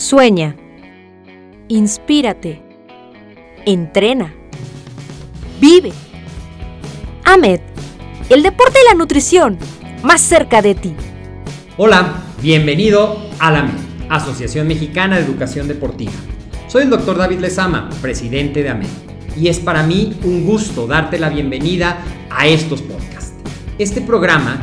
Sueña. Inspírate. Entrena. Vive. AMED, el deporte y la nutrición, más cerca de ti. Hola, bienvenido a la AMED, Asociación Mexicana de Educación Deportiva. Soy el doctor David Lezama, presidente de AMED, y es para mí un gusto darte la bienvenida a estos podcasts. Este programa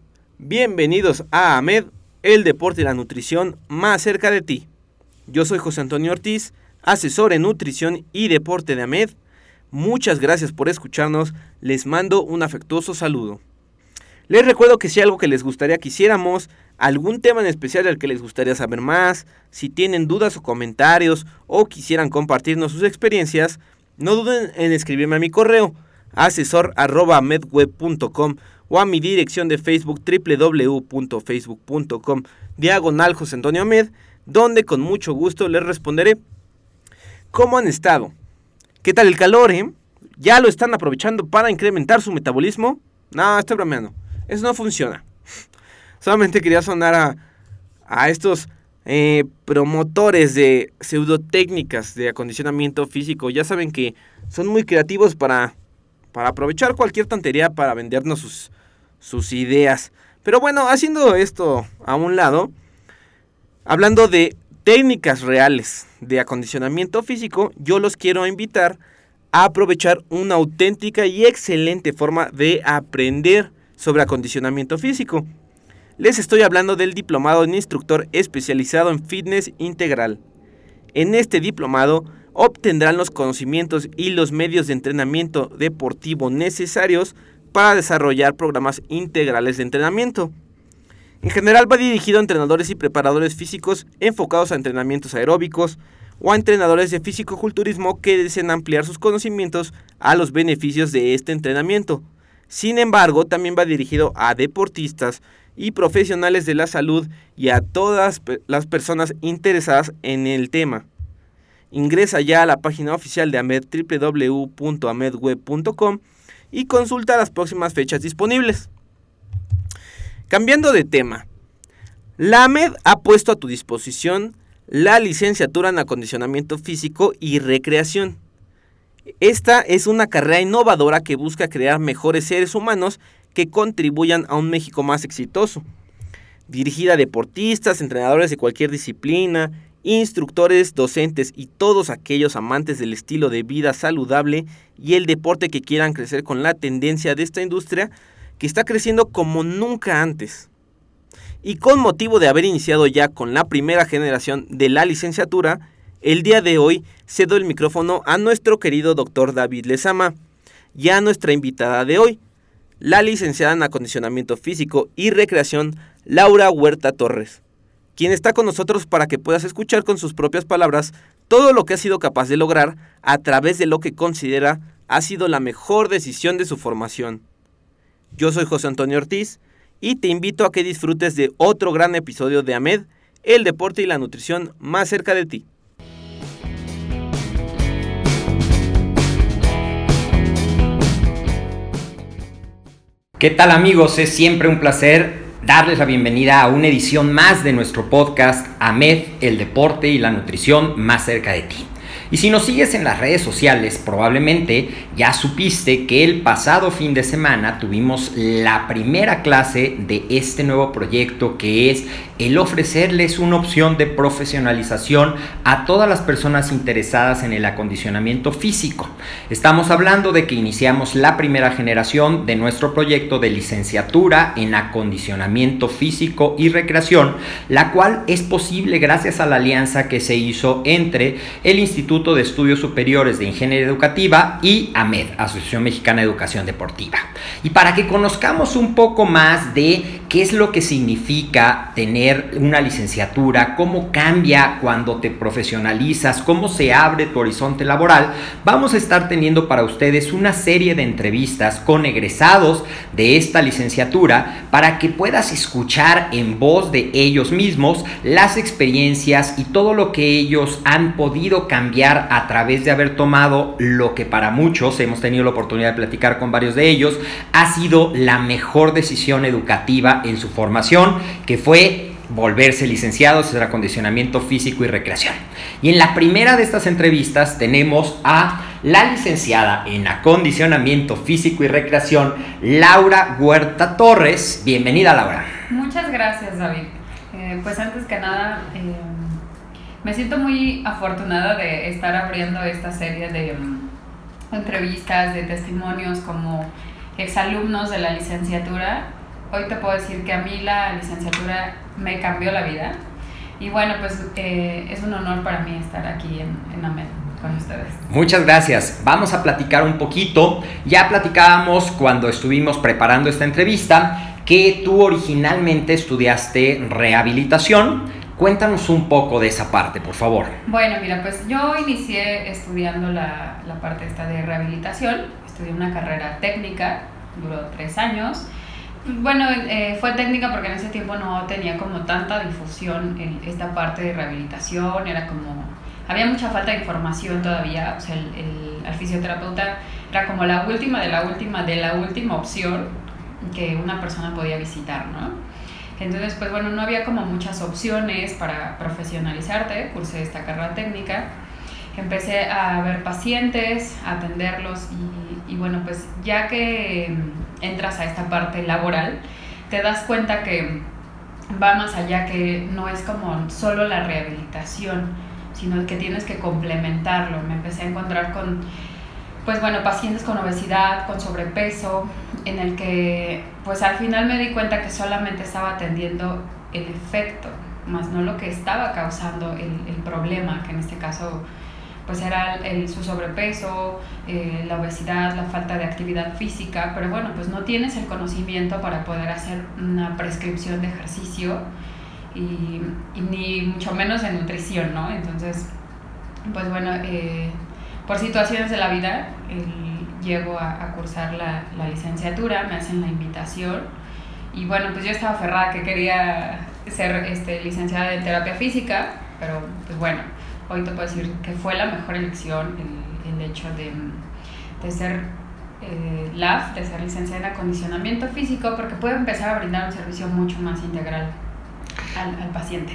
bienvenidos a AMED, el deporte y la nutrición más cerca de ti. Yo soy José Antonio Ortiz, asesor en nutrición y deporte de AMED Muchas gracias por escucharnos, les mando un afectuoso saludo. Les recuerdo que si algo que les gustaría que hiciéramos, algún tema en especial al que les gustaría saber más, si tienen dudas o comentarios o quisieran compartirnos sus experiencias, no duden en escribirme a mi correo asesor.medweb.com o a mi dirección de Facebook www.facebook.com diagonal José Antonio Med, donde con mucho gusto les responderé. ¿Cómo han estado? ¿Qué tal el calor, eh? ¿Ya lo están aprovechando para incrementar su metabolismo? No, estoy bromeando. Eso no funciona. Solamente quería sonar a, estos eh, promotores de pseudotécnicas de acondicionamiento físico. Ya saben que son muy creativos para, para aprovechar cualquier tontería para vendernos sus, sus ideas. Pero bueno, haciendo esto a un lado, hablando de técnicas reales de acondicionamiento físico, yo los quiero invitar a aprovechar una auténtica y excelente forma de aprender sobre acondicionamiento físico. Les estoy hablando del diplomado en instructor especializado en fitness integral. En este diplomado obtendrán los conocimientos y los medios de entrenamiento deportivo necesarios para desarrollar programas integrales de entrenamiento. En general va dirigido a entrenadores y preparadores físicos enfocados a entrenamientos aeróbicos o a entrenadores de físico-culturismo que deseen ampliar sus conocimientos a los beneficios de este entrenamiento. Sin embargo, también va dirigido a deportistas y profesionales de la salud y a todas las personas interesadas en el tema. Ingresa ya a la página oficial de AMED www.amedweb.com y consulta las próximas fechas disponibles. Cambiando de tema, la AMED ha puesto a tu disposición la licenciatura en acondicionamiento físico y recreación. Esta es una carrera innovadora que busca crear mejores seres humanos que contribuyan a un México más exitoso. Dirigida a deportistas, entrenadores de cualquier disciplina, instructores, docentes y todos aquellos amantes del estilo de vida saludable y el deporte que quieran crecer con la tendencia de esta industria, que está creciendo como nunca antes. Y con motivo de haber iniciado ya con la primera generación de la licenciatura, el día de hoy cedo el micrófono a nuestro querido doctor David Lezama y a nuestra invitada de hoy, la licenciada en acondicionamiento físico y recreación Laura Huerta Torres, quien está con nosotros para que puedas escuchar con sus propias palabras todo lo que ha sido capaz de lograr a través de lo que considera ha sido la mejor decisión de su formación. Yo soy José Antonio Ortiz y te invito a que disfrutes de otro gran episodio de AMED, el deporte y la nutrición más cerca de ti. ¿Qué tal amigos? Es siempre un placer darles la bienvenida a una edición más de nuestro podcast AMED, el deporte y la nutrición más cerca de ti. Y si nos sigues en las redes sociales, probablemente ya supiste que el pasado fin de semana tuvimos la primera clase de este nuevo proyecto que es el ofrecerles una opción de profesionalización a todas las personas interesadas en el acondicionamiento físico. Estamos hablando de que iniciamos la primera generación de nuestro proyecto de licenciatura en acondicionamiento físico y recreación, la cual es posible gracias a la alianza que se hizo entre el Instituto de Estudios Superiores de Ingeniería Educativa y AMED, Asociación Mexicana de Educación Deportiva. Y para que conozcamos un poco más de qué es lo que significa tener una licenciatura, cómo cambia cuando te profesionalizas, cómo se abre tu horizonte laboral, vamos a estar teniendo para ustedes una serie de entrevistas con egresados de esta licenciatura para que puedas escuchar en voz de ellos mismos las experiencias y todo lo que ellos han podido cambiar a través de haber tomado lo que para muchos, hemos tenido la oportunidad de platicar con varios de ellos, ha sido la mejor decisión educativa en su formación, que fue volverse licenciados en acondicionamiento físico y recreación. Y en la primera de estas entrevistas tenemos a la licenciada en acondicionamiento físico y recreación, Laura Huerta Torres. Bienvenida, Laura. Muchas gracias, David. Eh, pues antes que nada, eh, me siento muy afortunada de estar abriendo esta serie de mm, entrevistas, de testimonios como exalumnos de la licenciatura. Hoy te puedo decir que a mí la licenciatura me cambió la vida. Y bueno, pues eh, es un honor para mí estar aquí en, en AMED con ustedes. Muchas gracias. Vamos a platicar un poquito. Ya platicábamos cuando estuvimos preparando esta entrevista que tú originalmente estudiaste rehabilitación Cuéntanos un poco de esa parte, por favor. Bueno, mira, pues yo inicié estudiando la, la parte esta de rehabilitación, estudié una carrera técnica, duró tres años. Bueno, eh, fue técnica porque en ese tiempo no tenía como tanta difusión en esta parte de rehabilitación, era como, había mucha falta de información todavía, o sea, el, el, fisioterapeuta era como la última de la última de la última opción que una persona podía visitar, ¿no? Entonces, pues bueno, no había como muchas opciones para profesionalizarte, cursé esta carrera técnica, empecé a ver pacientes, a atenderlos y, bueno, pues ya que entras a esta parte laboral, te das cuenta que va más allá, que no es como solo la rehabilitación, sino que tienes que complementarlo. Me empecé a encontrar con pues bueno, pacientes con obesidad, con sobrepeso, en el que pues al final me di cuenta que solamente estaba atendiendo el efecto, más no lo que estaba causando el problema, que en este caso pues era el, su sobrepeso, eh, la obesidad, la falta de actividad física, pero bueno, pues no tienes el conocimiento para poder hacer una prescripción de ejercicio y, y ni mucho menos de nutrición, ¿no? Entonces, pues bueno, eh, por situaciones de la vida, llego a, a cursar la, la, licenciatura, me hacen la invitación y bueno, pues yo estaba aferrada que quería ser este, licenciada en terapia física, pero pues bueno, hoy te puedo decir que fue la mejor elección el, el hecho de, de ser eh, LAF, de ser licenciada en acondicionamiento físico, porque puedo empezar a brindar un servicio mucho más integral al, al paciente.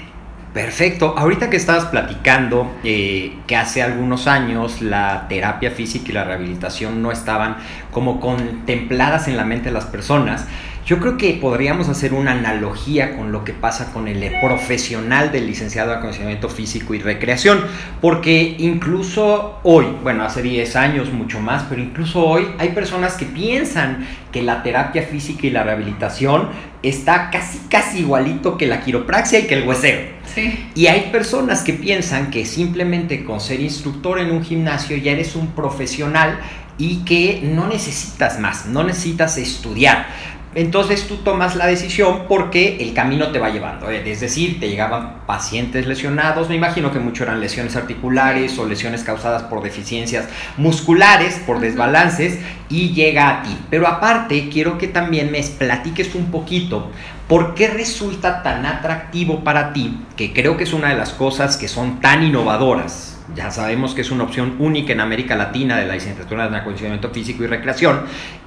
Perfecto. Ahorita que estabas platicando eh, que hace algunos años la terapia física y la rehabilitación no estaban como contempladas en la mente de las personas, yo creo que podríamos hacer una analogía con lo que pasa con el profesional del licenciado de acondicionamiento físico y recreación, porque incluso hoy, bueno, hace 10 años mucho más, pero incluso hoy hay personas que piensan que la terapia física y la rehabilitación está casi casi igualito que la quiropraxia y que el huesero. Sí. Y hay personas que piensan que simplemente con ser instructor en un gimnasio ya eres un profesional y que no necesitas más, no necesitas estudiar entonces tú tomas la decisión porque el camino te va llevando. ¿eh? Es decir, te llegaban pacientes lesionados, me imagino que mucho eran lesiones articulares o lesiones causadas por deficiencias musculares, por desbalances, y llega a ti. Pero aparte, quiero que también me platiques un poquito por qué resulta tan atractivo para ti, que creo que es una de las cosas que son tan innovadoras ya sabemos que es una opción única en América Latina de la licenciatura en acondicionamiento físico y recreación,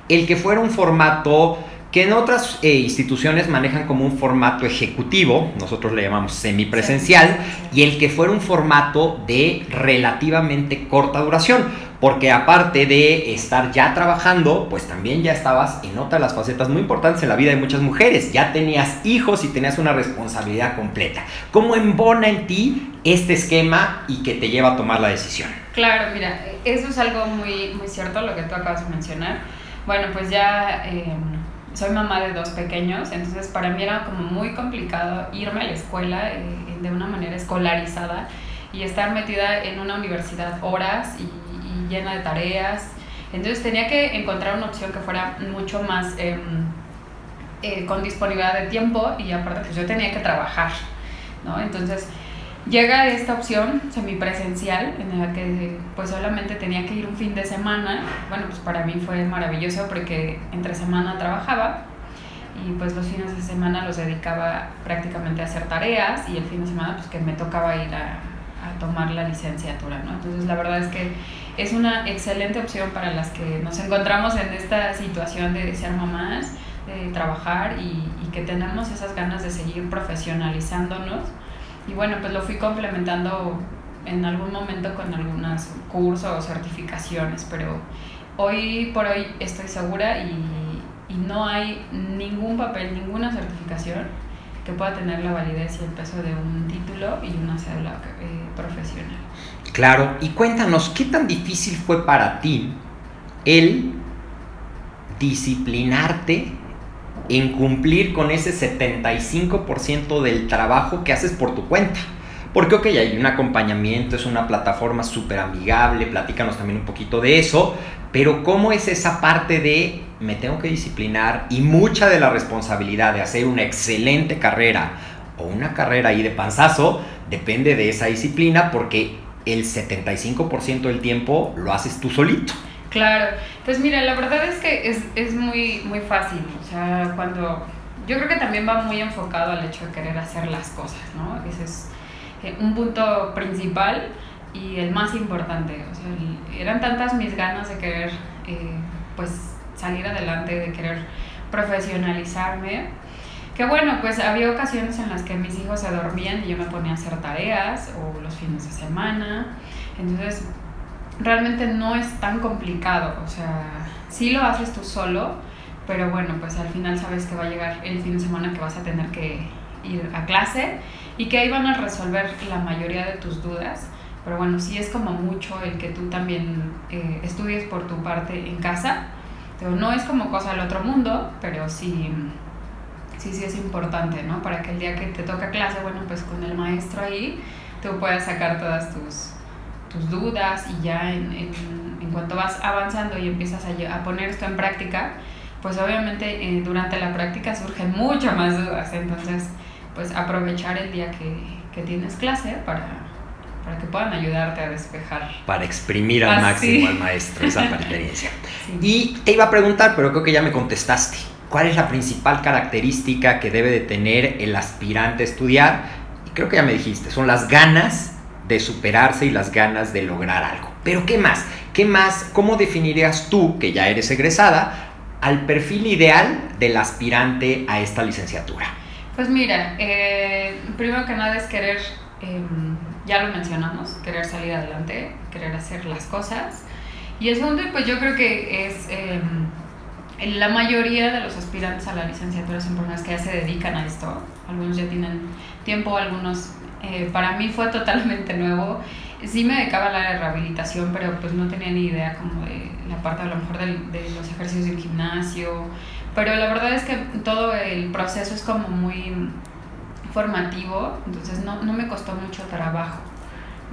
el que fuera un formato que en otras eh, instituciones manejan como un formato ejecutivo, nosotros le llamamos semipresencial, y el que fuera un formato de relativamente corta duración, porque aparte de estar ya trabajando, pues también ya estabas en otra de las facetas muy importantes en la vida de muchas mujeres, ya tenías hijos y tenías una responsabilidad completa. ¿Cómo embona en ti este esquema y que te lleva a tomar la decisión? Claro, mira, eso es algo muy, muy cierto lo que tú acabas de mencionar. Bueno, pues ya... Eh, soy mamá de dos pequeños, entonces para mí era como muy complicado irme a la escuela eh, de una manera escolarizada y estar metida en una universidad horas y, llena de tareas. Entonces tenía que encontrar una opción que fuera mucho más em, eh, con disponibilidad de tiempo y aparte pues yo tenía que trabajar, ¿no? Entonces llega esta opción semipresencial en la que pues solamente tenía que ir un fin de semana. Bueno, pues para mí fue maravilloso porque entre semana trabajaba y pues los fines de semana los dedicaba prácticamente a hacer tareas y el fin de semana pues que me tocaba ir a, tomar la licenciatura, ¿no? Entonces la verdad es que es una excelente opción para las que nos encontramos en esta situación de ser mamás, de trabajar y, y que tenemos esas ganas de seguir profesionalizándonos y bueno, pues lo fui complementando en algún momento con algunos cursos o certificaciones, pero hoy por hoy estoy segura y, y no hay ningún papel, ninguna certificación que pueda tener la validez y el peso de un título y una cédula eh, profesional. Claro, y cuéntanos, ¿qué tan difícil fue para ti el disciplinarte en cumplir con ese 75% del trabajo que haces por tu cuenta. Porque, ok, hay un acompañamiento, es una plataforma súper amigable, platícanos también un poquito de eso, pero ¿cómo es esa parte de me tengo que disciplinar y mucha de la responsabilidad de hacer una excelente carrera o una carrera ahí de panzazo depende de esa disciplina porque el 75% del tiempo lo haces tú solito? Claro, pues mira, la verdad es que es, es muy, muy fácil, o sea, cuando yo creo que también va muy enfocado al hecho de querer hacer las cosas, ¿no? Ese es eh, un punto principal y el más importante, o sea, eran tantas mis ganas de querer, eh, pues, salir adelante, de querer profesionalizarme, que bueno, pues había ocasiones en las que mis hijos se dormían y yo me ponía a hacer tareas o los fines de semana, entonces realmente no es tan complicado, o sea, sí lo haces tú solo, pero bueno, pues al final sabes que va a llegar el fin de semana que vas a tener que ir a clase y que ahí van a resolver la mayoría de tus dudas. Pero bueno, sí es como mucho el que tú también eh, estudies por tu parte en casa. Pero no es como cosa del otro mundo, pero sí, sí, sí es importante, ¿no? Para que el día que te toca clase, bueno, pues con el maestro ahí, tú puedas sacar todas tus, tus dudas y ya en, en, en cuanto vas avanzando y empiezas a, a, poner esto en práctica, pues obviamente eh, durante la práctica surgen muchas más dudas. Entonces, pues aprovechar el día que, que tienes clase para, para que puedan ayudarte a despejar. Para exprimir al ah, máximo al maestro esa experiencia. Sí. Y te iba a preguntar, pero creo que ya me contestaste. ¿Cuál es la principal característica que debe de tener el aspirante a estudiar? Y creo que ya me dijiste, son las ganas de superarse y las ganas de lograr algo. Pero ¿qué más? ¿Qué más? ¿Cómo definirías tú, que ya eres egresada, al perfil ideal del aspirante a esta licenciatura? Pues mira, eh, primero que nada es querer, eh, ya lo mencionamos, querer salir adelante, querer hacer las cosas. Y el segundo, pues yo creo que es... Eh, la mayoría de los aspirantes a la licenciatura son personas que ya se dedican a esto. Algunos ya tienen tiempo, algunos eh, para mí fue totalmente nuevo. Sí me dedicaba a la rehabilitación, pero pues no tenía ni idea como de la parte a lo mejor de, de los ejercicios del gimnasio. Pero la verdad es que todo el proceso es como muy formativo, entonces no, no me costó mucho trabajo,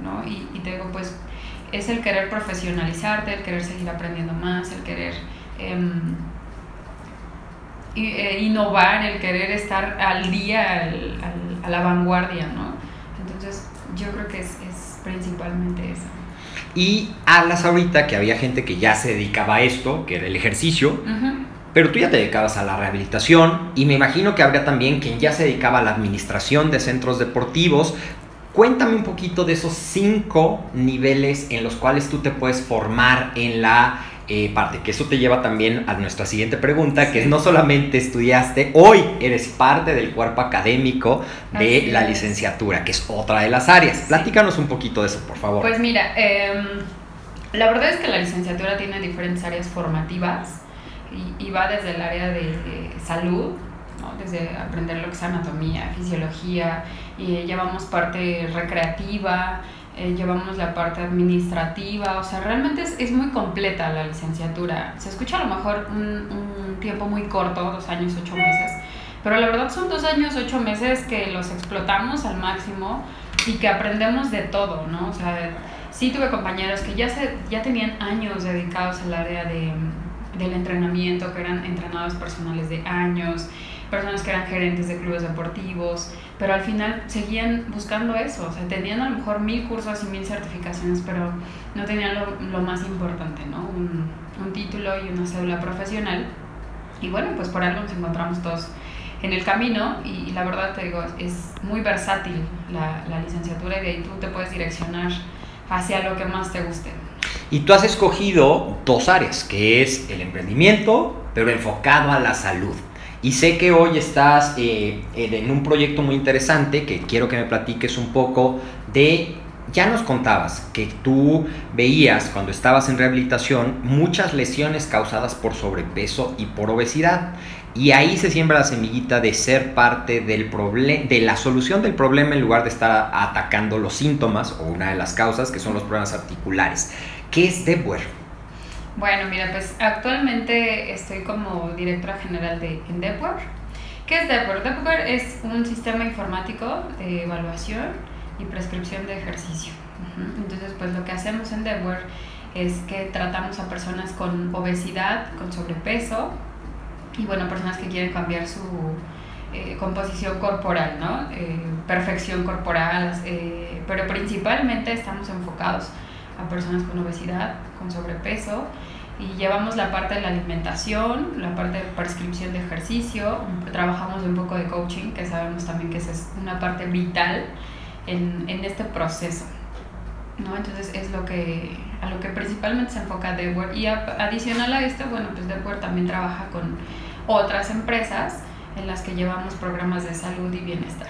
¿no? Y, y te digo, pues es el querer profesionalizarte, el querer seguir aprendiendo más, el querer... Eh, innovar, el querer estar al día, al, a la vanguardia, ¿no? Entonces, yo creo que es, es principalmente eso. Y hablas ahorita que había gente que ya se dedicaba a esto, que era el ejercicio, uh -huh. pero tú ya te dedicabas a la rehabilitación y me imagino que habría también quien ya se dedicaba a la administración de centros deportivos. Cuéntame un poquito de esos cinco niveles en los cuales tú te puedes formar en la eh, parte, que eso te lleva también a nuestra siguiente pregunta, que es no solamente estudiaste, hoy eres parte del cuerpo académico de la licenciatura, que es otra de las áreas. Platícanos un poquito de eso, por favor. Pues mira, em, la verdad es que la licenciatura tiene diferentes áreas formativas y, va desde el área de, salud, desde aprender lo que es anatomía, fisiología, y llevamos parte recreativa, eh, llevamos la parte administrativa, o sea, realmente es, es, muy completa la licenciatura. Se escucha a lo mejor un, un, tiempo muy corto, dos años, ocho meses, pero la verdad son dos años, ocho meses que los explotamos al máximo y que aprendemos de todo, ¿no? O sea, sí tuve compañeros que ya, se, ya tenían años dedicados al área de, del entrenamiento, que eran entrenados personales de años, personas que eran gerentes de clubes deportivos, pero al final seguían buscando eso, o sea, tenían a lo mejor mil cursos y mil certificaciones, pero no tenían lo, lo más importante, ¿no? Un, un, título y una cédula profesional. Y bueno, pues por algo nos encontramos todos en el camino y, la verdad te digo, es muy versátil la, la licenciatura y de ahí tú te puedes direccionar hacia lo que más te guste. Y tú has escogido dos áreas, que es el emprendimiento, pero enfocado a la salud. Y sé que hoy estás eh, en un proyecto muy interesante que quiero que me platiques un poco de... Ya nos contabas que tú veías cuando estabas en rehabilitación muchas lesiones causadas por sobrepeso y por obesidad. Y ahí se siembra la semillita de ser parte del de la solución del problema en lugar de estar atacando los síntomas o una de las causas que son los problemas articulares. ¿Qué es Debware? Bueno, mira, pues actualmente estoy como directora general de Endeavor. ¿Qué es Depware? Depware es un sistema informático de evaluación y prescripción de ejercicio. Entonces, pues lo que hacemos en Depware es que tratamos a personas con obesidad, con sobrepeso y bueno, personas que quieren cambiar su eh, composición corporal, ¿no? Eh, perfección corporal, eh, pero principalmente estamos enfocados a personas con obesidad, con sobrepeso y llevamos la parte de la alimentación, la parte de prescripción de ejercicio, trabajamos un poco de coaching, que sabemos también que es una parte vital en, en este proceso. ¿no? Entonces es lo que, a lo que principalmente se enfoca Dewar. Y adicional a esto, bueno, pues Dewar también trabaja con otras empresas en las que llevamos programas de salud y bienestar.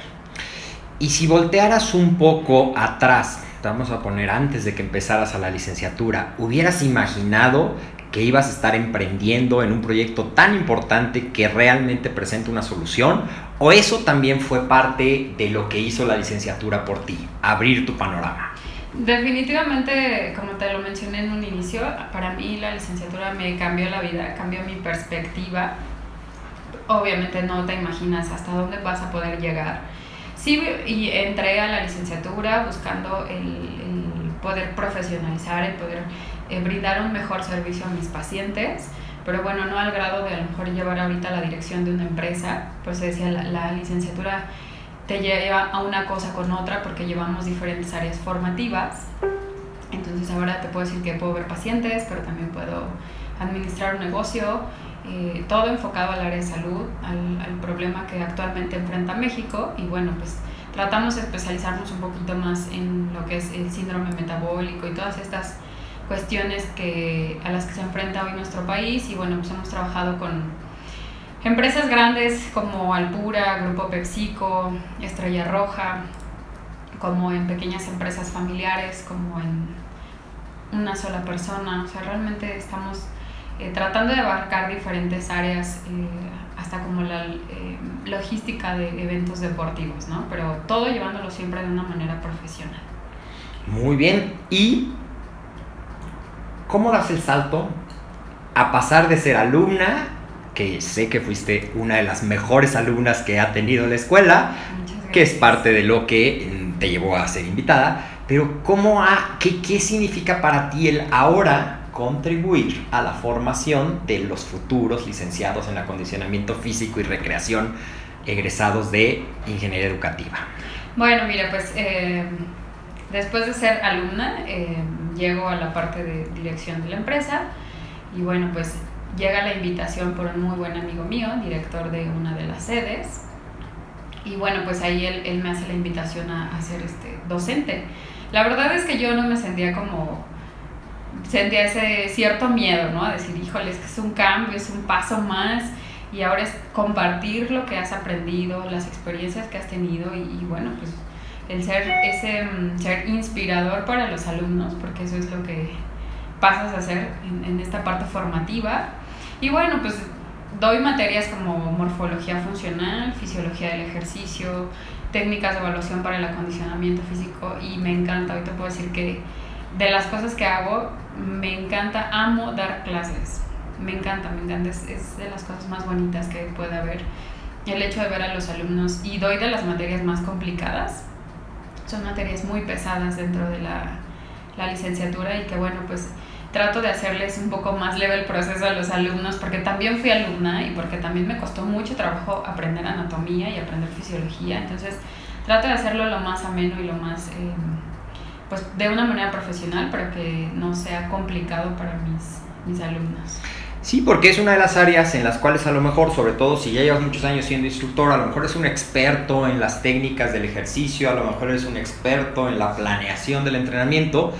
Y si voltearas un poco atrás, vamos a poner antes de que empezaras a la licenciatura, ¿hubieras imaginado que ibas a estar emprendiendo en un proyecto tan importante que realmente presenta una solución? ¿O eso también fue parte de lo que hizo la licenciatura por ti, abrir tu panorama? Definitivamente, como te lo mencioné en un inicio, para mí la licenciatura me cambió la vida, cambió mi perspectiva. Obviamente no te imaginas hasta dónde vas a poder llegar Sí, y entré a la licenciatura buscando el, poder profesionalizar, el poder eh, brindar un mejor servicio a mis pacientes, pero bueno, no al grado de a lo mejor llevar ahorita la dirección de una empresa, pues se decía, la, la licenciatura te lleva a una cosa con otra porque llevamos diferentes áreas formativas. Entonces ahora te puedo decir que puedo ver pacientes, pero también puedo administrar un negocio, eh, todo enfocado al área de salud, al, al, problema que actualmente enfrenta México y bueno, pues tratamos de especializarnos un poquito más en lo que es el síndrome metabólico y todas estas cuestiones que, a las que se enfrenta hoy nuestro país y bueno, pues hemos trabajado con empresas grandes como Alpura, Grupo PepsiCo, Estrella Roja, como en pequeñas empresas familiares, como en una sola persona, o sea, realmente estamos eh, tratando de abarcar diferentes áreas, eh, hasta como la eh, logística de eventos deportivos, ¿no? Pero todo llevándolo siempre de una manera profesional. Muy bien. ¿Y cómo das el salto a pasar de ser alumna, que sé que fuiste una de las mejores alumnas que ha tenido la escuela, que es parte de lo que te llevó a ser invitada, pero ¿cómo a, qué, qué significa para ti el ahora contribuir a la formación de los futuros licenciados en acondicionamiento físico y recreación egresados de ingeniería educativa? Bueno, mira, pues eh, después de ser alumna, eh, llego a la parte de dirección de la empresa y bueno, pues llega la invitación por un muy buen amigo mío, director de una de las sedes. Y bueno, pues ahí él, él me hace la invitación a, a ser este, docente. La verdad es que yo no me sentía como sentía ese cierto miedo, ¿no? A decir, híjole, es que es un cambio, es un paso más y ahora es compartir lo que has aprendido, las experiencias que has tenido y bueno, pues el ser ese mm, ser inspirador para los alumnos, porque eso es lo que pasas a hacer en, en esta parte formativa. Y bueno, pues doy materias como morfología funcional, fisiología del ejercicio, técnicas de evaluación para el acondicionamiento físico y me encanta, hoy te puedo decir que de las cosas que hago, me encanta, amo dar clases, me encanta, me encanta, es, es de las cosas más bonitas que puede haber el hecho de ver a los alumnos. Y doy de las materias más complicadas, son materias muy pesadas dentro de la, la licenciatura y que bueno, pues trato de hacerles un poco más leve el proceso a los alumnos porque también fui alumna y porque también me costó mucho trabajo aprender anatomía y aprender fisiología. Entonces trato de hacerlo lo más ameno y lo más, eh, pues de una manera profesional para que no sea complicado para mis, mis alumnos. Sí, porque es una de las áreas en las cuales a lo mejor, sobre todo si ya llevas muchos años siendo instructor, a lo mejor es un experto en las técnicas del ejercicio, a lo mejor es un experto en la planeación del entrenamiento,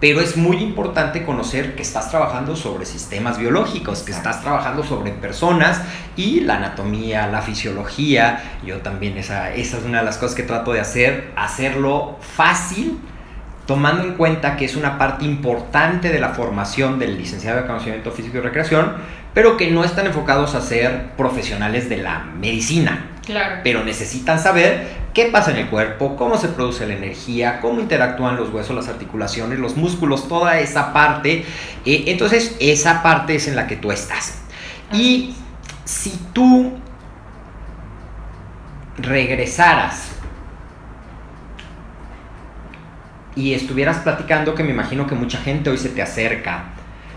pero es muy importante conocer que estás trabajando sobre sistemas biológicos, que estás trabajando sobre personas y la anatomía, la fisiología. Yo también, esa, esa es una de las cosas que trato de hacer, hacerlo fácil, tomando en cuenta que es una parte importante de la formación del licenciado de conocimiento físico y recreación, pero que no están enfocados a ser profesionales de la medicina. Claro. Pero necesitan saber qué pasa en el cuerpo, cómo se produce la energía, cómo interactúan los huesos, las articulaciones, los músculos, toda esa parte. Eh, entonces, esa parte es en la que tú estás. Y si tú regresaras y estuvieras platicando, que me imagino que mucha gente hoy se te acerca,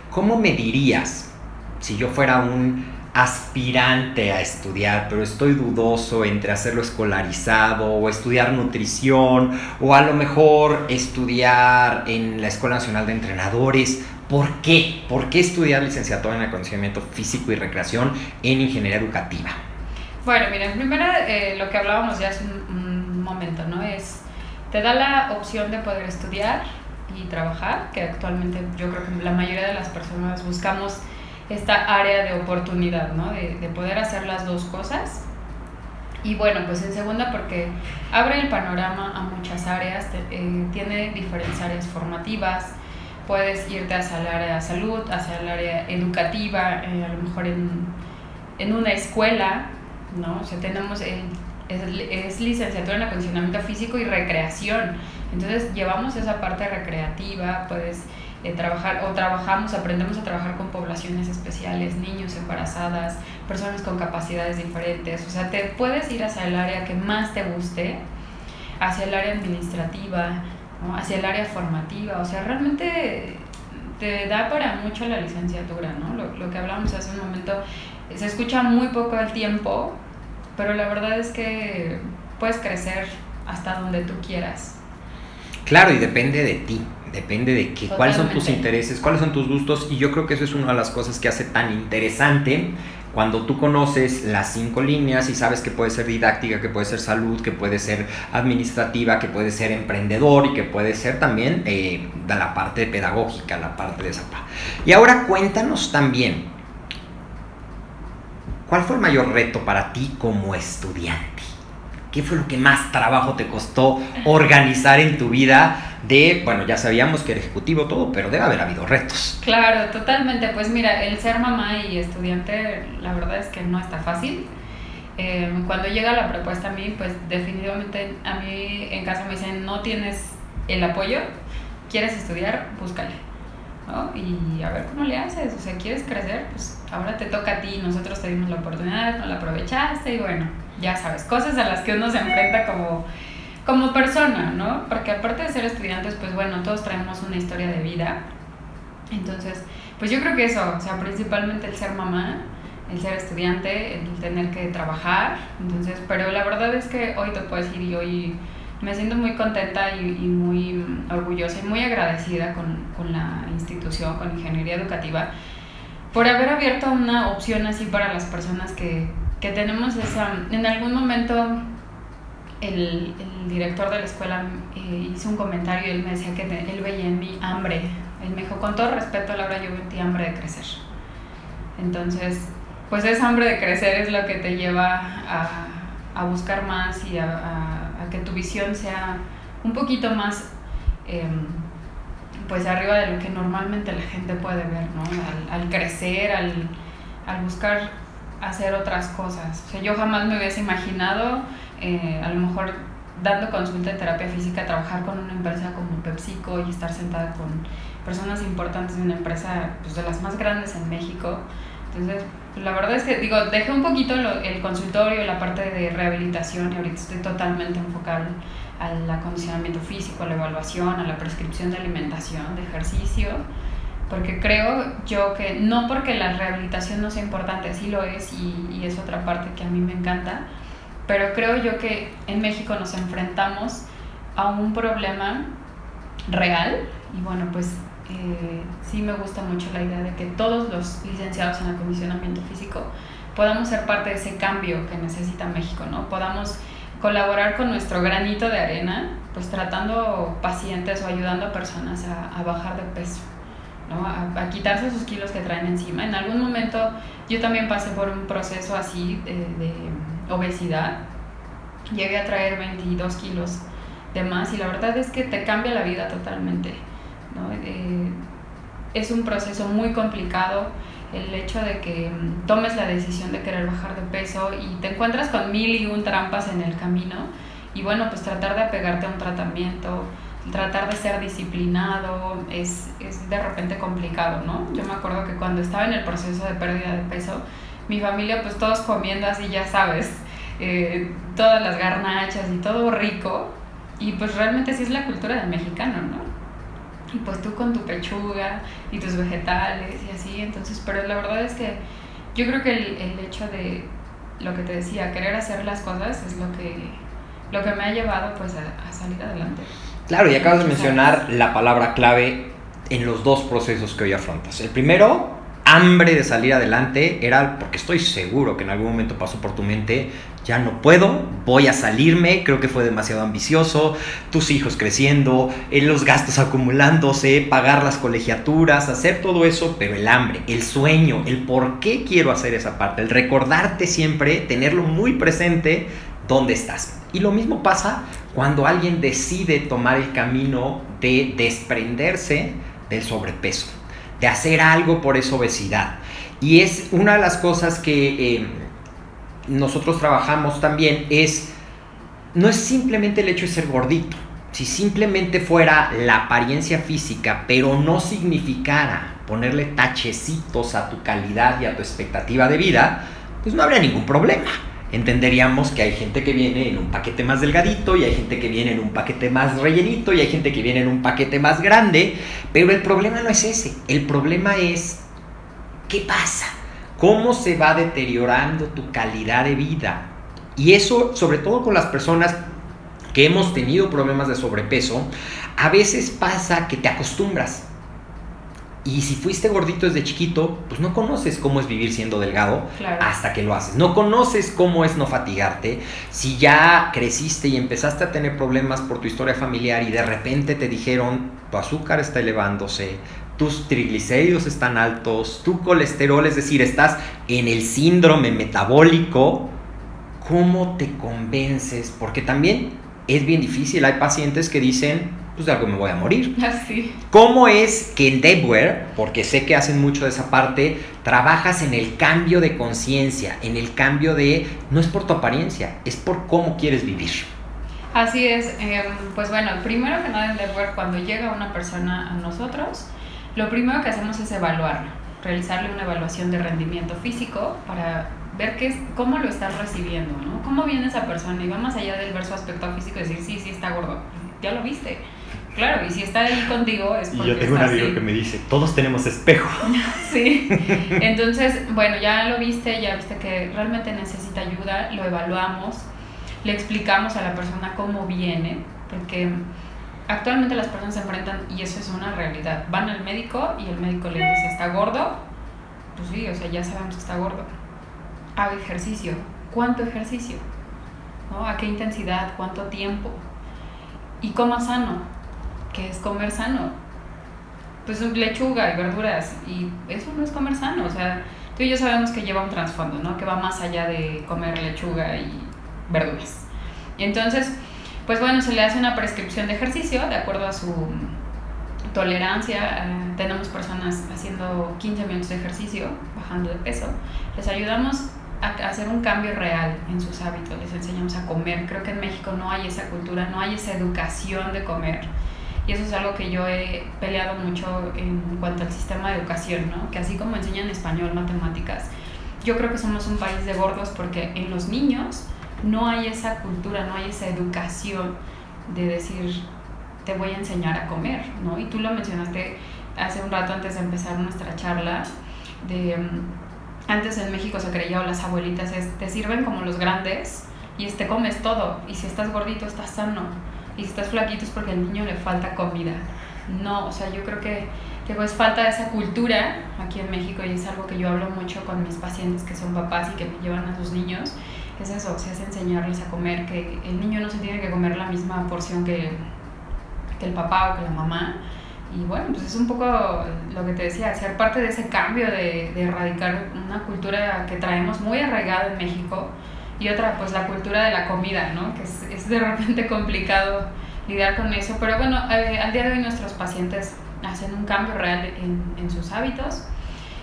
¿cómo me dirías si yo fuera un aspirante a estudiar, pero estoy dudoso entre hacerlo escolarizado o estudiar nutrición o a lo mejor estudiar en la Escuela Nacional de Entrenadores. ¿Por qué? ¿Por qué estudiar licenciatura en acondicionamiento físico y recreación en ingeniería educativa? Bueno, miren, primero eh, lo que hablábamos ya hace un, un momento, ¿no? Es, te da la opción de poder estudiar y trabajar, que actualmente yo creo que la mayoría de las personas buscamos esta área de oportunidad, ¿no? De, de, poder hacer las dos cosas. Y bueno, pues en segunda porque abre el panorama a muchas áreas, eh, tiene diferentes áreas formativas, puedes irte hacia el área de salud, hacia el área educativa, eh, a lo mejor en, en, una escuela, ¿no? O sea, tenemos, es, es licenciatura en acondicionamiento físico y recreación, entonces llevamos esa parte recreativa, puedes eh, trabajar o trabajamos, aprendemos a trabajar con poblaciones especiales, niños, embarazadas, personas con capacidades diferentes. O sea, te puedes ir hacia el área que más te guste, hacia el área administrativa, hacia el área formativa. O sea, realmente te da para mucho la licenciatura, ¿no? Lo, lo que hablamos hace un momento, se escucha muy poco el tiempo, pero la verdad es que puedes crecer hasta donde tú quieras. Claro, y depende de ti depende de que, cuáles son tus intereses, cuáles son tus gustos y yo creo que eso es una de las cosas que hace tan interesante cuando tú conoces las cinco líneas y sabes que puede ser didáctica, que puede ser salud, que puede ser administrativa, que puede ser emprendedor y que puede ser también eh, de la parte pedagógica, la parte de esa parte. Y ahora cuéntanos también, ¿cuál fue el mayor reto para ti como estudiante? ¿Qué fue lo que más trabajo te costó organizar en tu vida? De, bueno, ya sabíamos que era ejecutivo todo, pero debe haber habido retos. Claro, totalmente. Pues mira, el ser mamá y estudiante, la verdad es que no está fácil. Eh, cuando llega la propuesta a mí, pues definitivamente a mí en casa me dicen, no tienes el apoyo, quieres estudiar, búscale. ¿No? Y a ver cómo le haces, o sea, quieres crecer, pues ahora te toca a ti, nosotros te dimos la oportunidad, no la aprovechaste y bueno, ya sabes, cosas a las que uno se enfrenta como, como persona, ¿no? Porque aparte de ser estudiantes, pues bueno, todos traemos una historia de vida. Entonces, pues yo creo que eso, o sea, principalmente el ser mamá, el ser estudiante, el tener que trabajar. Entonces, pero la verdad es que hoy te puedo decir y hoy me siento muy contenta y, y muy orgullosa y muy agradecida con, con la institución, con Ingeniería Educativa, por haber abierto una opción así para las personas que, que tenemos esa, en algún momento el, el director de la escuela eh, hizo un comentario y él me decía que él veía en mí hambre. Él me dijo, con todo respeto, Laura, yo ti hambre de crecer. Entonces, pues esa hambre de crecer es lo que te lleva a, a buscar más y a, a- que tu visión sea un poquito más em, pues arriba de lo que normalmente la gente puede ver, ¿no? Al, al crecer, al, al buscar hacer otras cosas. O sea, yo jamás me hubiese imaginado, eh, a lo mejor dando consulta de terapia física, trabajar con una empresa como PepsiCo y estar sentada con personas importantes de una empresa pues, de las más grandes en México. Entonces, la verdad es que, digo, dejé un poquito lo- el consultorio, la parte de rehabilitación y ahorita estoy totalmente enfocada al acondicionamiento físico, a la evaluación, a la prescripción de alimentación, de ejercicio, porque creo yo que no porque la rehabilitación no sea importante, sí lo es y, y es otra parte que a mí me encanta, pero creo yo que en México nos enfrentamos a un problema real y bueno, pues eh, sí me gusta mucho la idea de que todos los licenciados en acondicionamiento físico podamos ser parte de ese cambio que necesita México, ¿no? Podamos colaborar con nuestro granito de arena, pues tratando pacientes o ayudando a personas a, bajar de peso, ¿no? A, quitarse esos kilos que traen encima. En algún momento yo también pasé por un proceso así de, de obesidad. Llegué a traer 22 kilos de más y la verdad es que te cambia la vida totalmente, Eh, es un proceso muy complicado el hecho de que mm, tomes la decisión de querer bajar de peso y te encuentras con mil y un trampas en el camino y bueno, pues tratar de apegarte a un tratamiento, tratar de ser disciplinado es, es de repente complicado, ¿no? Yo me acuerdo que cuando estaba en el proceso de pérdida de peso, mi familia pues todos comiendo así, ya sabes, eh, todas las garnachas y todo rico y pues realmente sí es la cultura del mexicano, ¿no? Y pues tú con tu pechuga y tus vegetales y así, entonces, pero la verdad es que yo creo que el, el hecho de lo que te decía, querer hacer las cosas es lo que, lo que me ha llevado pues a, a salir adelante. Claro, y acabas de mencionar la palabra clave en los dos procesos que hoy afrontas. El primero, hambre de salir adelante, era porque estoy seguro que en algún momento pasó por tu mente, ya no puedo, voy a salirme, creo que fue demasiado ambicioso, tus hijos creciendo, eh, los gastos acumulándose, pagar las colegiaturas, hacer todo eso, pero el hambre, el sueño, el por qué quiero hacer esa parte, el recordarte siempre, tenerlo muy presente, dónde estás. Y lo mismo pasa cuando alguien decide tomar el camino de desprenderse del sobrepeso, de hacer algo por esa obesidad. Y es una de las cosas que eh, nosotros trabajamos también, es, no es simplemente el hecho de ser gordito. Si simplemente fuera la apariencia física, pero no significara ponerle tachecitos a tu calidad y a tu expectativa de vida, pues no habría ningún problema. Entenderíamos que hay gente que viene en un paquete más delgadito y hay gente que viene en un paquete más rellenito y hay gente que viene en un paquete más grande, pero el problema no es ese, el problema es qué pasa, cómo se va deteriorando tu calidad de vida. Y eso, sobre todo con las personas que hemos tenido problemas de sobrepeso, a veces pasa que te acostumbras. Y si fuiste gordito desde chiquito, pues no conoces cómo es vivir siendo delgado Claro. hasta que lo haces. No conoces cómo es no fatigarte. Si ya creciste y empezaste a tener problemas por tu historia familiar y de repente te dijeron tu azúcar está elevándose, tus triglicéridos están altos, tu colesterol, es decir, estás en el síndrome metabólico, ¿cómo te convences? Porque también es bien difícil. Hay pacientes que dicen, pues de algo me voy a morir. Así. ¿Cómo es que en Debware, porque sé que hacen mucho de esa parte, trabajas en el cambio de conciencia, en el cambio de, no es por tu apariencia, es por cómo quieres vivir? Así es, eh, pues bueno, primero que nada en Debware, cuando llega una persona a nosotros, lo primero que hacemos es evaluarlo, realizarle una evaluación de rendimiento físico para ver qué es, cómo lo estás recibiendo, ¿no? Cómo viene esa persona y va más allá del ver su aspecto físico y decir, sí, sí está gordo, ya lo viste. Claro, y si está ahí contigo es porque está así. me dice, todos tenemos espejo. Sí, entonces, bueno, ya lo viste, ya viste que realmente necesita ayuda, lo evaluamos, le explicamos a la persona cómo viene, porque actualmente las personas se enfrentan, y eso es una realidad, van al médico y el médico le dice, ¿está gordo? Pues sí, o sea, ya sabemos que está gordo. Haga ejercicio. ¿Cuánto ejercicio? ¿A qué intensidad? ¿Cuánto tiempo? Y coma sano, que es comer sano. Pues lechuga y verduras, y eso no es comer sano, o sea, tú y yo sabemos que lleva un trasfondo, ¿no? Que va más allá de comer lechuga y verduras. Y entonces, pues bueno, se le hace una prescripción de ejercicio de acuerdo a su tolerancia. Eh, tenemos personas haciendo 15 minutos de ejercicio, bajando de peso. Les ayudamos a hacer un cambio real en sus hábitos, les enseñamos a comer. Creo que en México no hay esa cultura, no hay esa educación de comer. Y eso es algo que yo he peleado mucho en cuanto al sistema de educación, ¿no? Que así como enseñan español, matemáticas, yo creo que somos un país de gordos porque en los niños no hay esa cultura, no hay esa educación de decir, te voy a enseñar a comer, ¿no? Y tú lo mencionaste hace un rato antes de empezar nuestra charla, de mm, antes en México se creía o las abuelitas es, te sirven como los grandes y te comes todo, y si estás gordito estás sano, y si estás flaquito es porque al niño le falta comida. No, o sea, yo creo que, que pues falta esa cultura aquí en México y es algo que yo hablo mucho con mis pacientes que son papás y que me llevan a sus niños, es eso, o sea, es enseñarles a comer, que el niño no se tiene que comer la misma porción que, que el papá o que la mamá. Y bueno, pues es un poco lo que te decía, ser parte de ese cambio de, de erradicar una cultura que traemos muy arraigada en México y otra, pues la cultura de la comida, ¿no? Que es, es de repente complicado lidiar con eso, pero bueno, eh, al día de hoy nuestros pacientes hacen un cambio real en, en sus hábitos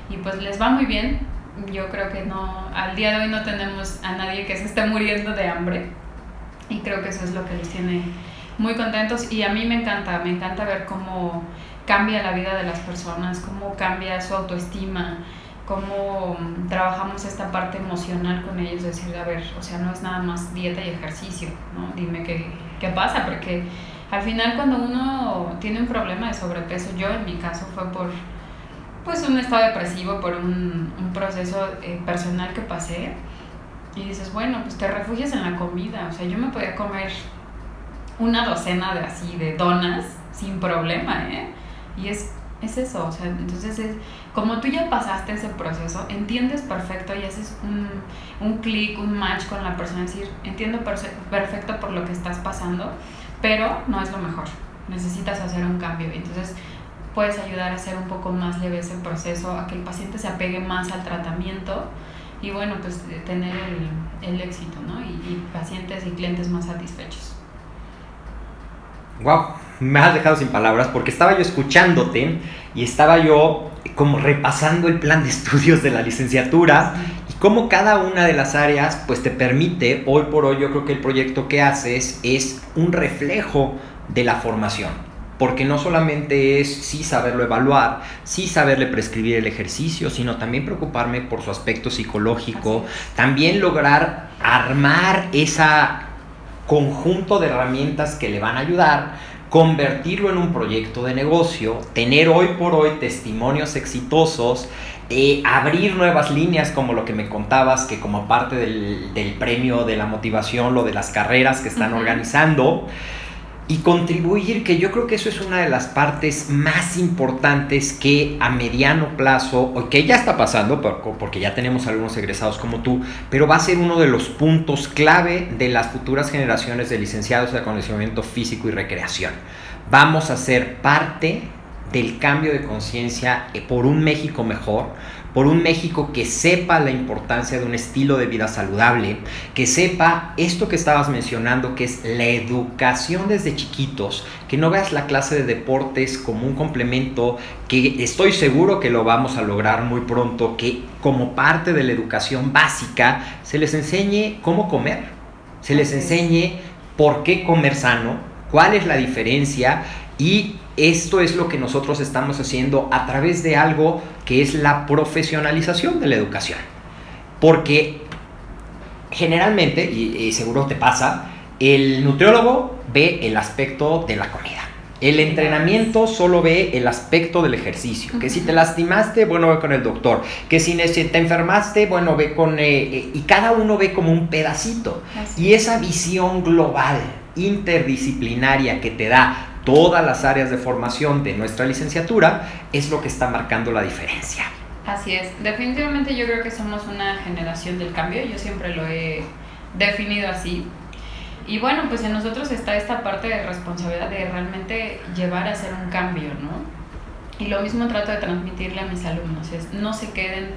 y pues les va muy bien. Yo creo que no, al día de hoy no tenemos a nadie que se esté muriendo de hambre y creo que eso es lo que les tiene muy contentos y a mí me encanta, me encanta ver cómo cambia la vida de las personas, cómo cambia su autoestima, cómo mm, trabajamos esta parte emocional con ellos, decir, a ver, o sea, no es nada más dieta y ejercicio, ¿no? Dime qué, qué pasa, porque al final cuando uno tiene un problema de sobrepeso, yo en mi caso fue por pues un estado depresivo, por un, un proceso eh, personal que pasé, y dices, bueno, pues te refugias en la comida, o sea, yo me podía comer una docena de así, de donas, sin problema, ¿eh? Y es, es eso, o sea, entonces es, como tú ya pasaste ese proceso, entiendes perfecto y haces un, un clic, un match con la persona, es decir, entiendo perfecto por lo que estás pasando, pero no es lo mejor, necesitas hacer un cambio, entonces puedes ayudar a hacer un poco más leve ese proceso, a que el paciente se apegue más al tratamiento y bueno, pues tener el, el éxito, ¿no? Y, y pacientes y clientes más satisfechos. Wow, me has dejado sin palabras porque estaba yo escuchándote y estaba yo como repasando el plan de estudios de la licenciatura y cómo cada una de las áreas pues te permite, hoy por hoy yo creo que el proyecto que haces es un reflejo de la formación. Porque no solamente es sí saberlo evaluar, sí saberle prescribir el ejercicio, sino también preocuparme por su aspecto psicológico, también lograr armar esa conjunto de herramientas que le van a ayudar, convertirlo en un proyecto de negocio, tener hoy por hoy testimonios exitosos, eh, abrir nuevas líneas como lo que me contabas, que como parte del, del, premio de la motivación, lo de las carreras que están uh -huh. organizando y contribuir, que yo creo que eso es una de las partes más importantes que a mediano plazo, o que ya está pasando, porque ya tenemos algunos egresados como tú, pero va a ser uno de los puntos clave de las futuras generaciones de licenciados de acondicionamiento físico y recreación. Vamos a ser parte del cambio de conciencia por un México mejor, por un México que sepa la importancia de un estilo de vida saludable, que sepa esto que estabas mencionando, que es la educación desde chiquitos, que no veas la clase de deportes como un complemento, que estoy seguro que lo vamos a lograr muy pronto, que como parte de la educación básica se les enseñe cómo comer, se les enseñe por qué comer sano, cuál es la diferencia y esto es lo que nosotros estamos haciendo a través de algo que es la profesionalización de la educación. Porque generalmente, y, y, seguro te pasa, el nutriólogo ve el aspecto de la comida. El entrenamiento solo ve el aspecto del ejercicio. Que si te lastimaste, bueno, ve con el doctor. Que si te enfermaste, bueno, ve con... Eh, eh, y cada uno ve como un pedacito. Así. Y esa visión global, interdisciplinaria que te da todas las áreas de formación de nuestra licenciatura es lo que está marcando la diferencia. Así es, definitivamente yo creo que somos una generación del cambio, yo siempre lo he definido así. Y bueno, pues en nosotros está esta parte de responsabilidad de realmente llevar a hacer un cambio, ¿no? Y lo mismo trato de transmitirle a mis alumnos, es no se queden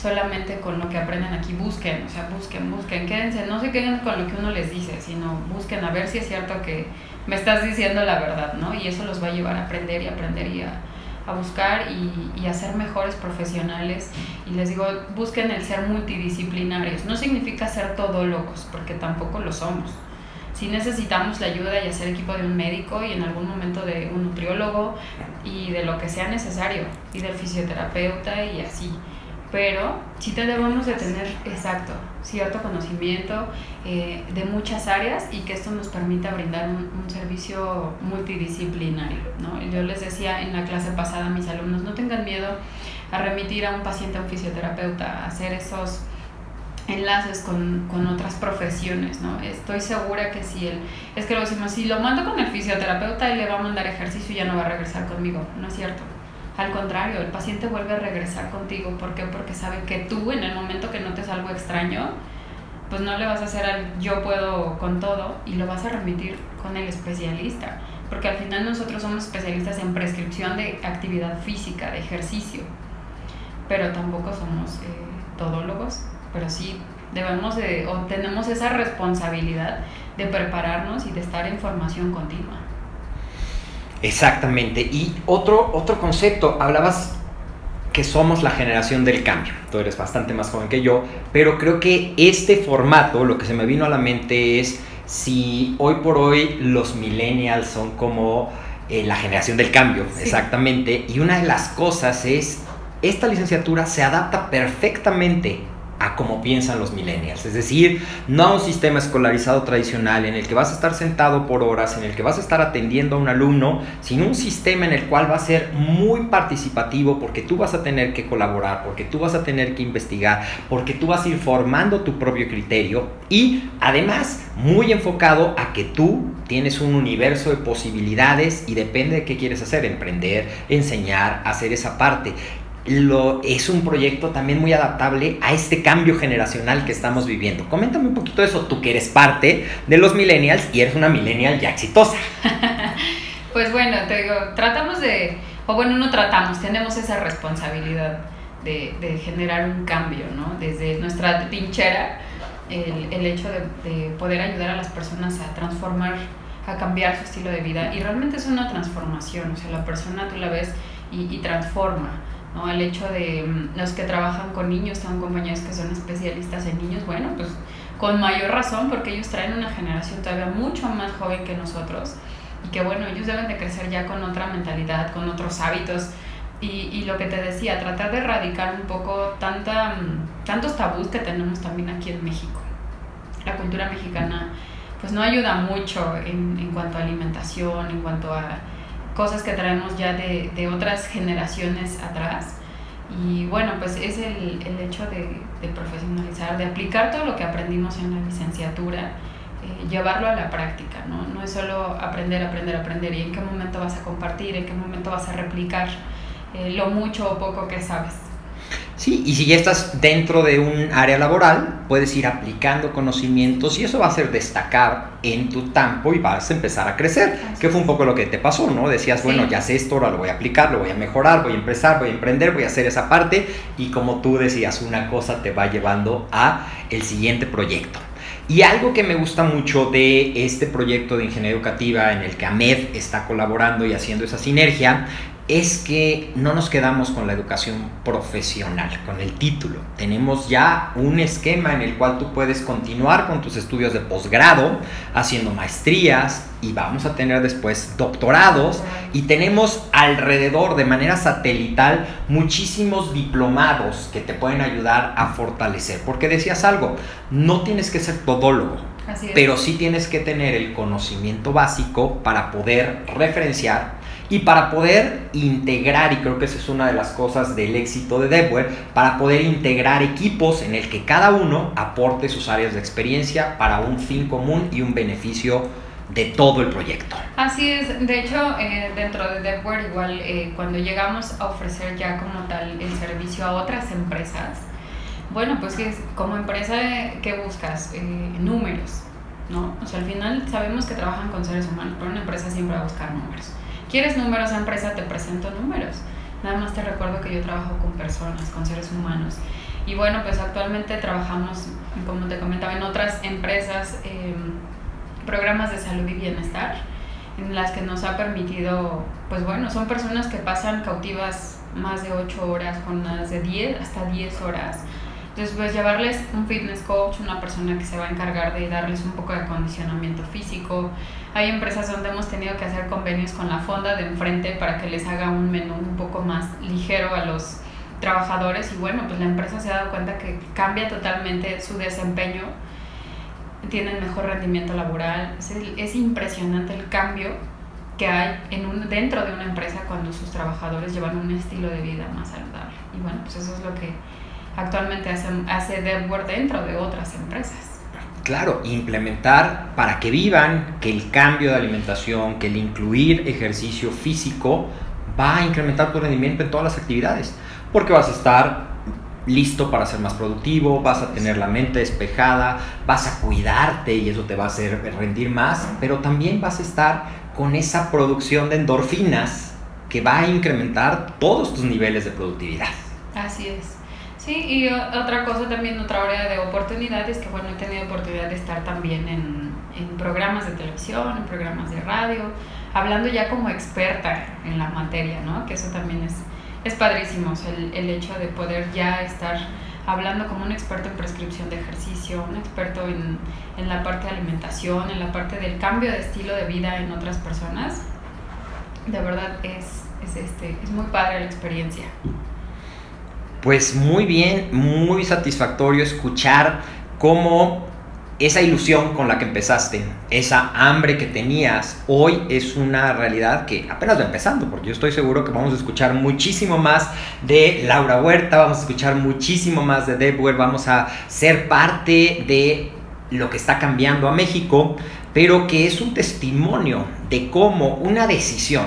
solamente con lo que aprenden aquí, busquen, o sea, busquen, busquen, quédense, no se queden con lo que uno les dice, sino busquen a ver si es cierto que me estás diciendo la verdad, ¿no? Y eso los va a llevar a aprender y aprender y a, buscar y, y, a ser mejores profesionales. Y les digo, busquen el ser multidisciplinarios. No significa ser todólogos, porque tampoco lo somos. Si necesitamos la ayuda y hacer equipo de un médico y en algún momento de un nutriólogo y de lo que sea necesario, y del fisioterapeuta y así pero sí debemos de tener exacto cierto conocimiento eh, de muchas áreas y que esto nos permita brindar un, un, servicio multidisciplinario. ¿no? Yo les decía en la clase pasada a mis alumnos, no tengan miedo a remitir a un paciente a un fisioterapeuta, a hacer esos enlaces con, con, otras profesiones, ¿no? Estoy segura que si él, es que lo decimos, si lo mando con el fisioterapeuta, él le va a mandar ejercicio y ya no va a regresar conmigo, ¿no es cierto? Al contrario, el paciente vuelve a regresar contigo. ¿Por qué? Porque sabe que tú en el momento que notes algo extraño, pues no le vas a hacer al yo puedo con todo y lo vas a remitir con el especialista. Porque al final nosotros somos especialistas en prescripción de actividad física, de ejercicio. Pero tampoco somos eh, todólogos, pero sí debemos de, o tenemos esa responsabilidad de prepararnos y de estar en formación continua. Exactamente. Y otro, otro concepto, hablabas que somos la generación del cambio. Tú eres bastante más joven que yo, pero creo que este formato, lo que se me vino a la mente es si hoy por hoy los millennials son como eh, la generación del cambio, sí. exactamente. Y una de las cosas es, esta licenciatura se adapta perfectamente a cómo piensan los millennials. Es decir, no a un sistema escolarizado tradicional en el que vas a estar sentado por horas, en el que vas a estar atendiendo a un alumno, sino un sistema en el cual va a ser muy participativo porque tú vas a tener que colaborar, porque tú vas a tener que investigar, porque tú vas a ir formando tu propio criterio y además muy enfocado a que tú tienes un universo de posibilidades y depende de qué quieres hacer, emprender, enseñar, hacer esa parte lo, es un proyecto también muy adaptable a este cambio generacional que estamos viviendo. Coméntame un poquito eso, tú que eres parte de los millennials y eres una millennial ya exitosa. pues bueno, te digo, tratamos de, o bueno, no tratamos, tenemos esa responsabilidad de, generar un cambio, ¿no? Desde nuestra trinchera, el, hecho de, de poder ayudar a las personas a transformar, a cambiar su estilo de vida. Y realmente es una transformación, o sea, la persona tú la ves y transforma. ¿No? El hecho de mm, los que trabajan con niños, tengo compañeros que son especialistas en niños, bueno, pues con mayor razón porque ellos traen una generación todavía mucho más joven que nosotros y que bueno, ellos deben de crecer ya con otra mentalidad, con otros hábitos y, y lo que te decía, tratar de erradicar un poco tanta, mm, tantos tabús que tenemos también aquí en México. La cultura mexicana pues no ayuda mucho en, en cuanto a alimentación, en cuanto a cosas que traemos ya de, de otras generaciones atrás. Y bueno, pues es el, el hecho de, profesionalizar, de aplicar todo lo que aprendimos en la licenciatura, eh, llevarlo a la práctica, ¿no? No es solo aprender, aprender, aprender y en qué momento vas a compartir, en qué momento vas a replicar eh, lo mucho o poco que sabes. Sí, y si ya estás dentro de un área laboral, puedes ir aplicando conocimientos y eso va a hacer destacar en tu campo y vas a empezar a crecer, Así que fue un poco lo que te pasó, ¿no? Decías, bueno, sí. ya sé esto, ahora lo voy a aplicar, lo voy a mejorar, voy a empezar, voy a emprender, voy a hacer esa parte y como tú decías, una cosa te va llevando a el siguiente proyecto. Y algo que me gusta mucho de este proyecto de ingeniería educativa en el que AMED está colaborando y haciendo esa sinergia es que no nos quedamos con la educación profesional, con el título. Tenemos ya un esquema en el cual tú puedes continuar con tus estudios de posgrado, haciendo maestrías y vamos a tener después doctorados y tenemos alrededor de manera satelital muchísimos diplomados que te pueden ayudar a fortalecer. Porque decías algo, no tienes que ser todólogo, pero sí tienes que tener el conocimiento básico para poder referenciar y para poder integrar, y creo que esa es una de las cosas del éxito de DevWare, para poder integrar equipos en el que cada uno aporte sus áreas de experiencia para un fin común y un beneficio de todo el proyecto. Así es, de hecho eh, dentro de DevWare igual eh, cuando llegamos a ofrecer ya como tal el servicio a otras empresas, bueno pues que como empresa ¿qué buscas? Eh, números, ¿no? O sea, al final sabemos que trabajan con seres humanos, pero una empresa siempre va a buscar números. ¿Quieres números a empresa? Te presento números. Nada más te recuerdo que yo trabajo con personas, con seres humanos. Y bueno, pues actualmente trabajamos, como te comentaba, en otras empresas, eh, programas de salud y bienestar, en las que nos ha permitido, pues bueno, son personas que pasan cautivas más de 8 horas, jornadas de 10 hasta 10 horas. Pues llevarles un fitness coach, una persona que se va a encargar de darles un poco de acondicionamiento físico. Hay empresas donde hemos tenido que hacer convenios con la fonda de enfrente para que les haga un menú un poco más ligero a los trabajadores y bueno, pues la empresa se ha dado cuenta que cambia totalmente su desempeño, tienen mejor rendimiento laboral, es, es impresionante el cambio que hay en un, dentro de una empresa cuando sus trabajadores llevan un estilo de vida más saludable. Y bueno, pues eso es lo que actualmente hace, hace DevWorld dentro de otras empresas. Claro, implementar para que vivan que el cambio de alimentación, que el incluir ejercicio físico va a incrementar tu rendimiento en todas las actividades, porque vas a estar listo para ser más productivo, vas a tener la mente despejada, vas a cuidarte y eso te va a hacer rendir más, pero también vas a estar con esa producción de endorfinas que va a incrementar todos tus niveles de productividad. Así es. Sí, y otra cosa también, otra área de oportunidad es que, bueno, he tenido oportunidad de estar también en, en programas de televisión, en programas de radio, hablando ya como experta en la materia, ¿no? Que eso también es, es padrísimo, el, el hecho de poder ya estar hablando como un experto en prescripción de ejercicio, un experto en, en, la parte de alimentación, en la parte del cambio de estilo de vida en otras personas, de verdad es, es, este, es muy padre la experiencia. Pues muy bien, muy satisfactorio escuchar cómo esa ilusión con la que empezaste, esa hambre que tenías, hoy es una realidad que apenas va empezando, porque yo estoy seguro que vamos a escuchar muchísimo más de Laura Huerta, vamos a escuchar muchísimo más de Debwer, vamos a ser parte de lo que está cambiando a México, pero que es un testimonio de cómo una decisión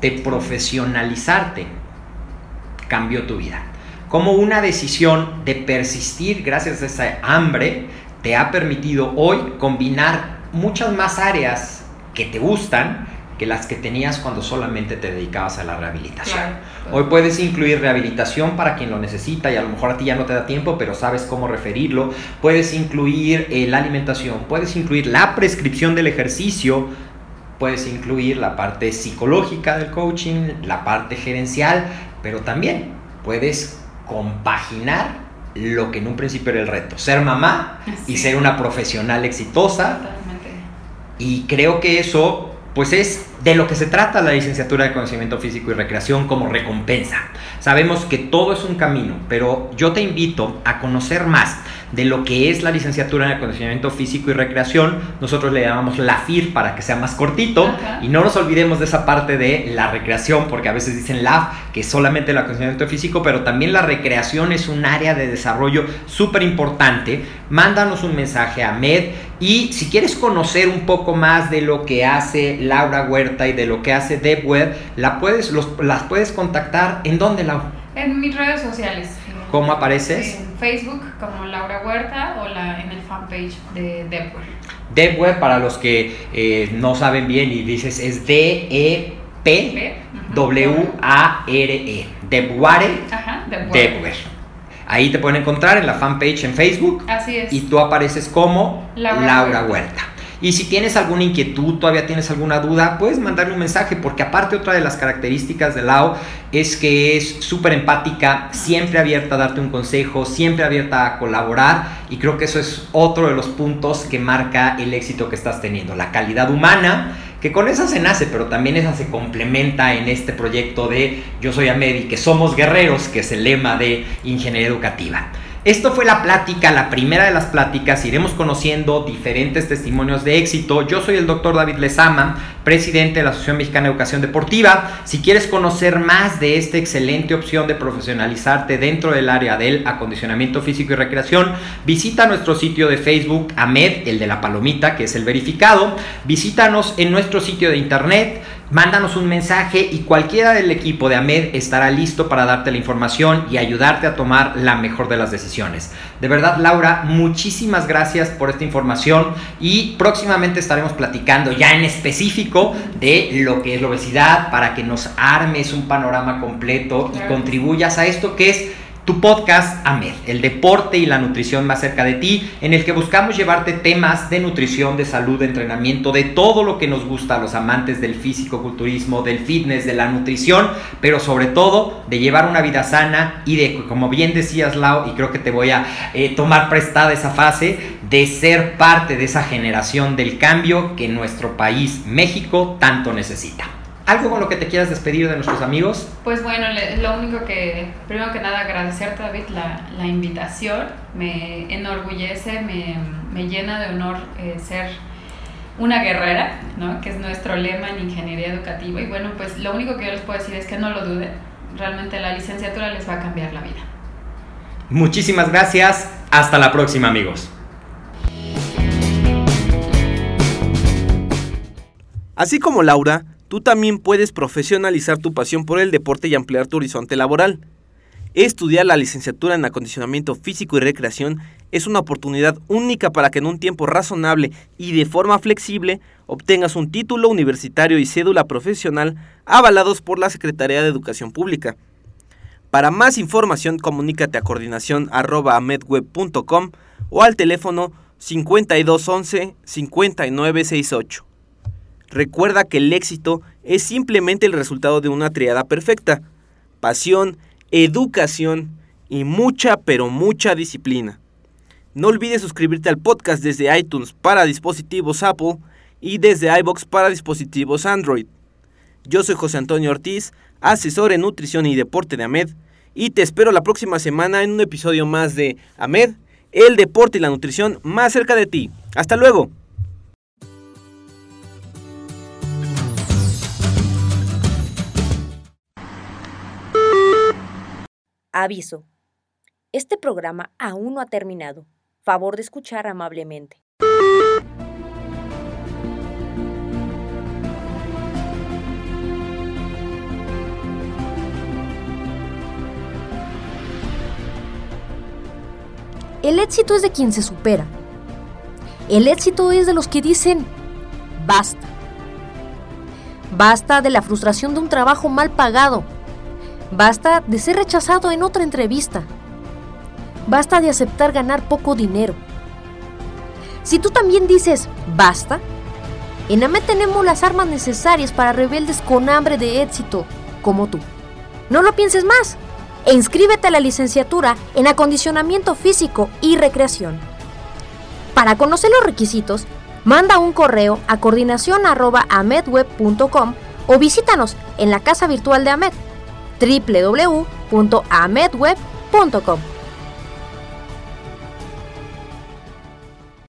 de profesionalizarte cambió tu vida. Cómo una decisión de persistir gracias a esa hambre te ha permitido hoy combinar muchas más áreas que te gustan que las que tenías cuando solamente te dedicabas a la rehabilitación. Claro. Hoy puedes incluir rehabilitación para quien lo necesita y a lo mejor a ti ya no te da tiempo, pero sabes cómo referirlo. Puedes incluir eh, la alimentación, puedes incluir la prescripción del ejercicio, puedes incluir la parte psicológica del coaching, la parte gerencial, pero también puedes compaginar lo que en un principio era el reto, ser mamá y ser una profesional exitosa. Totalmente. Y creo que eso, pues es de lo que se trata la licenciatura de conocimiento físico y recreación como recompensa. Sabemos que todo es un camino, pero yo te invito a conocer más de lo que es la licenciatura en acondicionamiento físico y recreación. Nosotros le llamamos la FIR para que sea más cortito Ajá. y no nos olvidemos de esa parte de la recreación, porque a veces dicen LAF, que es solamente el acondicionamiento físico, pero también la recreación es un área de desarrollo súper importante. Mándanos un mensaje a Med y si quieres conocer un poco más de lo que hace Laura Huerta y de lo que hace DevWeb, la puedes, los, las puedes contactar. ¿En dónde, Laura? En mis redes sociales. ¿Cómo apareces? En Facebook como Laura Huerta o la, en el fanpage de Depor. DevWeb, para los que eh, no saben bien y dices, es D-E-P-W-A-R-E. DevWare, Ajá, Depor. Ahí te pueden encontrar en la fanpage en Facebook Así es. y tú apareces como Laura Laura, Huerta. Y si tienes alguna inquietud, todavía tienes alguna duda, puedes mandarle un mensaje, porque aparte otra de las características de Lau es que es súper empática, siempre abierta a darte un consejo, siempre abierta a colaborar, y creo que eso es otro de los puntos que marca el éxito que estás teniendo, la calidad humana, que con esa se nace, pero también esa se complementa en este proyecto de Yo Soy Amed y que somos guerreros, que es el lema de Ingeniería Educativa. Esto fue la plática, la primera de las pláticas. Iremos conociendo diferentes testimonios de éxito. Yo soy el doctor David Lezama, presidente de la Asociación Mexicana de Educación Deportiva. Si quieres conocer más de esta excelente opción de profesionalizarte dentro del área del acondicionamiento físico y recreación, visita nuestro sitio de Facebook, AMED, el de la palomita, que es el verificado. Visítanos en nuestro sitio de internet Mándanos un mensaje y cualquiera del equipo de AMED estará listo para darte la información y ayudarte a tomar la mejor de las decisiones. De verdad, Laura, muchísimas gracias por esta información y próximamente estaremos platicando ya en específico de lo que es la obesidad para que nos armes un panorama completo y contribuyas a esto que es tu podcast AMED, el deporte y la nutrición más cerca de ti, en el que buscamos llevarte temas de nutrición, de salud, de entrenamiento, de todo lo que nos gusta a los amantes del físico-culturismo, del fitness, de la nutrición, pero sobre todo de llevar una vida sana y de, como bien decías Lau, y creo que te voy a eh, tomar prestada esa fase, de ser parte de esa generación del cambio que nuestro país, México, tanto necesita. ¿Algo con lo que te quieras despedir de nuestros amigos? Pues bueno, lo único que, primero que nada, agradecerte, David, la, la invitación. Me enorgullece, me, me llena de honor eh, ser una guerrera, ¿no? que es nuestro lema en ingeniería educativa. Y bueno, pues lo único que yo les puedo decir es que no lo duden. Realmente la licenciatura les va a cambiar la vida. Muchísimas gracias. Hasta la próxima, amigos. Así como Laura, tú también puedes profesionalizar tu pasión por el deporte y ampliar tu horizonte laboral. Estudiar la licenciatura en acondicionamiento físico y recreación es una oportunidad única para que en un tiempo razonable y de forma flexible obtengas un título universitario y cédula profesional avalados por la Secretaría de Educación Pública. Para más información comunícate a coordinación.amedweb.com o al teléfono 5211 5968. Recuerda que el éxito es simplemente el resultado de una triada perfecta. Pasión, educación y mucha, pero mucha disciplina. No olvides suscribirte al podcast desde iTunes para dispositivos Apple y desde iBox para dispositivos Android. Yo soy José Antonio Ortiz, asesor en nutrición y deporte de AMED, y te espero la próxima semana en un episodio más de AMED, el deporte y la nutrición más cerca de ti. Hasta luego. Aviso. Este programa aún no ha terminado. Favor de escuchar amablemente. El éxito es de quien se supera. El éxito es de los que dicen, basta. Basta de la frustración de un trabajo mal pagado Basta de ser rechazado en otra entrevista. Basta de aceptar ganar poco dinero. Si tú también dices basta, en AMET tenemos las armas necesarias para rebeldes con hambre de éxito, como tú. No lo pienses más e inscríbete a la licenciatura en acondicionamiento físico y recreación. Para conocer los requisitos, manda un correo a coordinación.amedweb.com o visítanos en la casa virtual de AMED www.amedweb.com.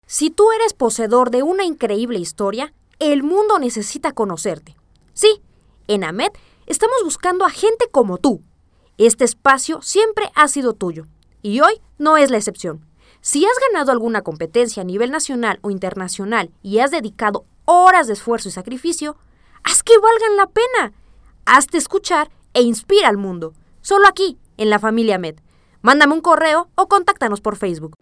Si tú eres poseedor de una increíble historia, el mundo necesita conocerte. Sí, en AMED estamos buscando a gente como tú. Este espacio siempre ha sido tuyo y hoy no es la excepción. Si has ganado alguna competencia a nivel nacional o internacional y has dedicado horas de esfuerzo y sacrificio, haz que valgan la pena. Hazte escuchar e inspira al mundo. Solo aquí, en la familia Med. Mándame un correo o contáctanos por Facebook.